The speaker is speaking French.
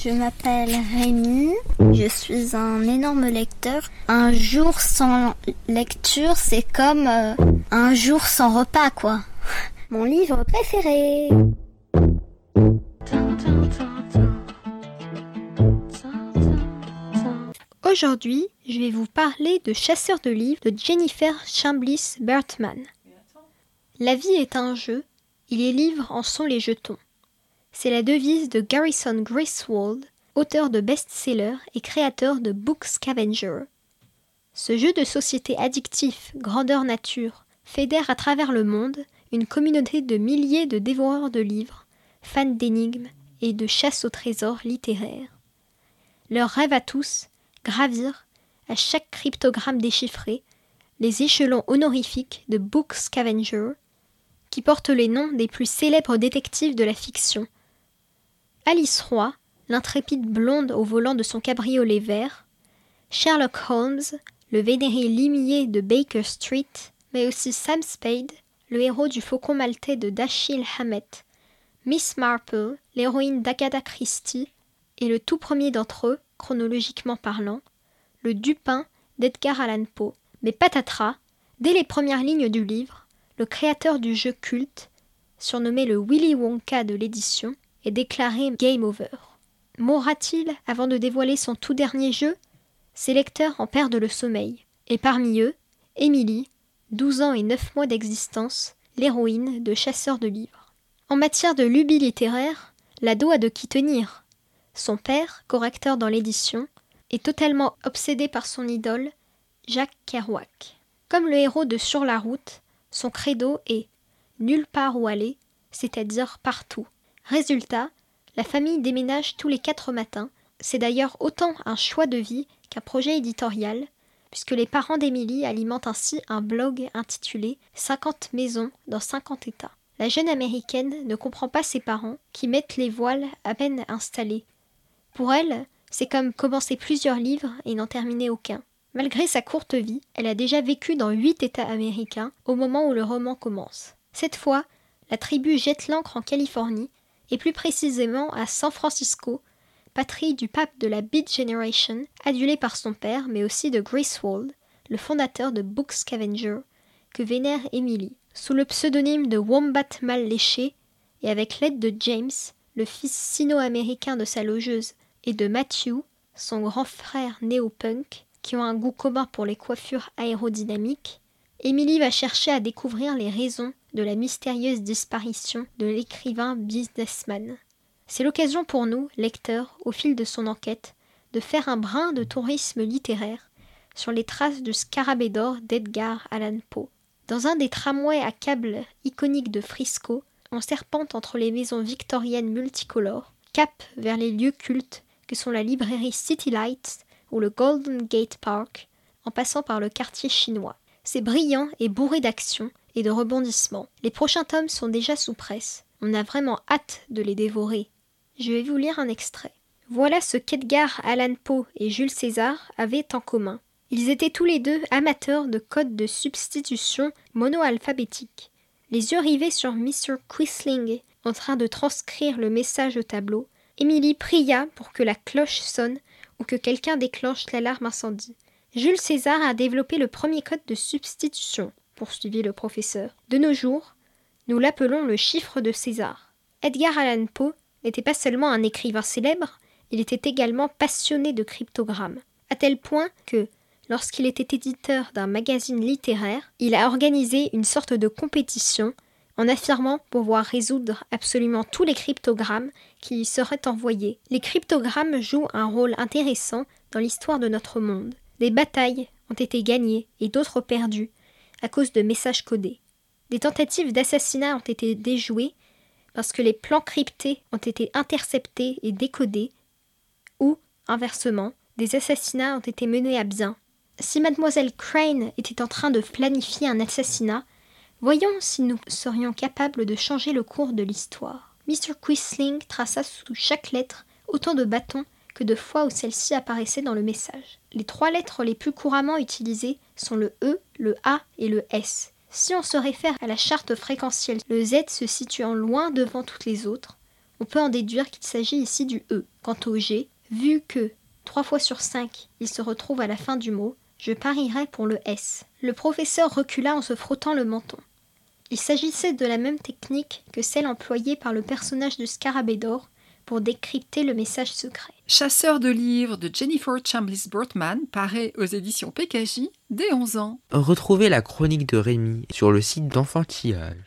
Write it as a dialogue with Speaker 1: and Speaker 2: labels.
Speaker 1: Je m'appelle Rémi, je suis un énorme lecteur. Un jour sans lecture, c'est comme euh, un jour sans repas, quoi. Mon livre préféré.
Speaker 2: Aujourd'hui, je vais vous parler de Chasseur de livres de Jennifer Chambliss Bertman. La vie est un jeu, et les livres en sont les jetons. C'est la devise de Garrison Griswold, auteur de best-sellers et créateur de Book Scavenger. Ce jeu de société addictif, grandeur nature, fédère à travers le monde une communauté de milliers de dévoreurs de livres, fans d'énigmes et de chasse au trésor littéraire. Leur rêve à tous, gravir, à chaque cryptogramme déchiffré, les échelons honorifiques de Book Scavenger, qui portent les noms des plus célèbres détectives de la fiction. Alice Roy, l'intrépide blonde au volant de son cabriolet vert, Sherlock Holmes, le vénéré limier de Baker Street, mais aussi Sam Spade, le héros du Faucon maltais de Dashiell Hammett, Miss Marple, l'héroïne d'Agatha Christie, et le tout premier d'entre eux, chronologiquement parlant, le Dupin d'Edgar Allan Poe. Mais patatras, dès les premières lignes du livre, le créateur du jeu culte, surnommé le Willy Wonka de l'édition, est déclaré game over. Mourra-t-il avant de dévoiler son tout dernier jeu? Ses lecteurs en perdent le sommeil, et parmi eux, Émilie, 12 ans et 9 mois d'existence, l'héroïne de Chasseurs de livres. En matière de lubie littéraire, l'ado a de qui tenir? Son père, correcteur dans l'édition, est totalement obsédé par son idole, Jacques Kerouac. Comme le héros de Sur la route, son credo est nulle part où aller, c'est-à-dire partout. Résultat, la famille déménage tous les quatre matins. C'est d'ailleurs autant un choix de vie qu'un projet éditorial, puisque les parents d'Émilie alimentent ainsi un blog intitulé 50 maisons dans 50 États. La jeune américaine ne comprend pas ses parents qui mettent les voiles à peine installés. Pour elle, c'est comme commencer plusieurs livres et n'en terminer aucun. Malgré sa courte vie, elle a déjà vécu dans huit États américains au moment où le roman commence. Cette fois, la tribu jette l'ancre en Californie, et plus précisément à San Francisco, patrie du pape de la Beat Generation, adulé par son père, mais aussi de Griswold, le fondateur de Book Scavenger, que vénère Emily. Sous le pseudonyme de Wombat Mal Léché, et avec l'aide de James, le fils sino-américain de sa logeuse, et de Matthew, son grand frère néo-punk, qui ont un goût commun pour les coiffures aérodynamiques, Emily va chercher à découvrir les raisons de la mystérieuse disparition de l'écrivain businessman. C'est l'occasion pour nous, lecteurs, au fil de son enquête, de faire un brin de tourisme littéraire sur les traces du scarabée d'or d'Edgar Allan Poe. Dans un des tramways à câbles iconiques de Frisco, on serpente entre les maisons victoriennes multicolores, cap vers les lieux cultes que sont la librairie City Lights ou le Golden Gate Park, en passant par le quartier chinois. C'est brillant et bourré d'action et de rebondissements. Les prochains tomes sont déjà sous presse. On a vraiment hâte de les dévorer. Je vais vous lire un extrait. Voilà ce qu'Edgar Allan Poe et Jules César avaient en commun. Ils étaient tous les deux amateurs de codes de substitution monoalphabétiques. Les yeux rivés sur Mr. Quisling, en train de transcrire le message au tableau, Émilie pria pour que la cloche sonne ou que quelqu'un déclenche l'alarme incendie. Jules César a développé le premier code de substitution, poursuivit le professeur. De nos jours, nous l'appelons le chiffre de César. Edgar Allan Poe n'était pas seulement un écrivain célèbre, il était également passionné de cryptogrammes, à tel point que, lorsqu'il était éditeur d'un magazine littéraire, il a organisé une sorte de compétition en affirmant pouvoir résoudre absolument tous les cryptogrammes qui lui seraient envoyés. Les cryptogrammes jouent un rôle intéressant dans l'histoire de notre monde. Des batailles ont été gagnées et d'autres perdues à cause de messages codés. Des tentatives d'assassinat ont été déjouées parce que les plans cryptés ont été interceptés et décodés, ou, inversement, des assassinats ont été menés à bien. Si mademoiselle Crane était en train de planifier un assassinat, voyons si nous serions capables de changer le cours de l'histoire. Mr. Quisling traça sous chaque lettre autant de bâtons que de fois où celle-ci apparaissait dans le message. Les trois lettres les plus couramment utilisées sont le E, le A et le S. Si on se réfère à la charte fréquentielle, le Z se situant loin devant toutes les autres, On peut en déduire qu'il s'agit ici du E. Quant au G, vu que 3 fois sur 5, il se retrouve à la fin du mot, je parierais pour le S. Le professeur recula en se frottant le menton. Il s'agissait de la même technique que celle employée par le personnage de Scarabée d'or pour décrypter le message secret.
Speaker 3: Chasseur de livres de Jennifer Chambliss Burtman paraît aux éditions PKJ dès 11 ans.
Speaker 4: Retrouvez la chronique de Rémi sur le site d'Enfantillage.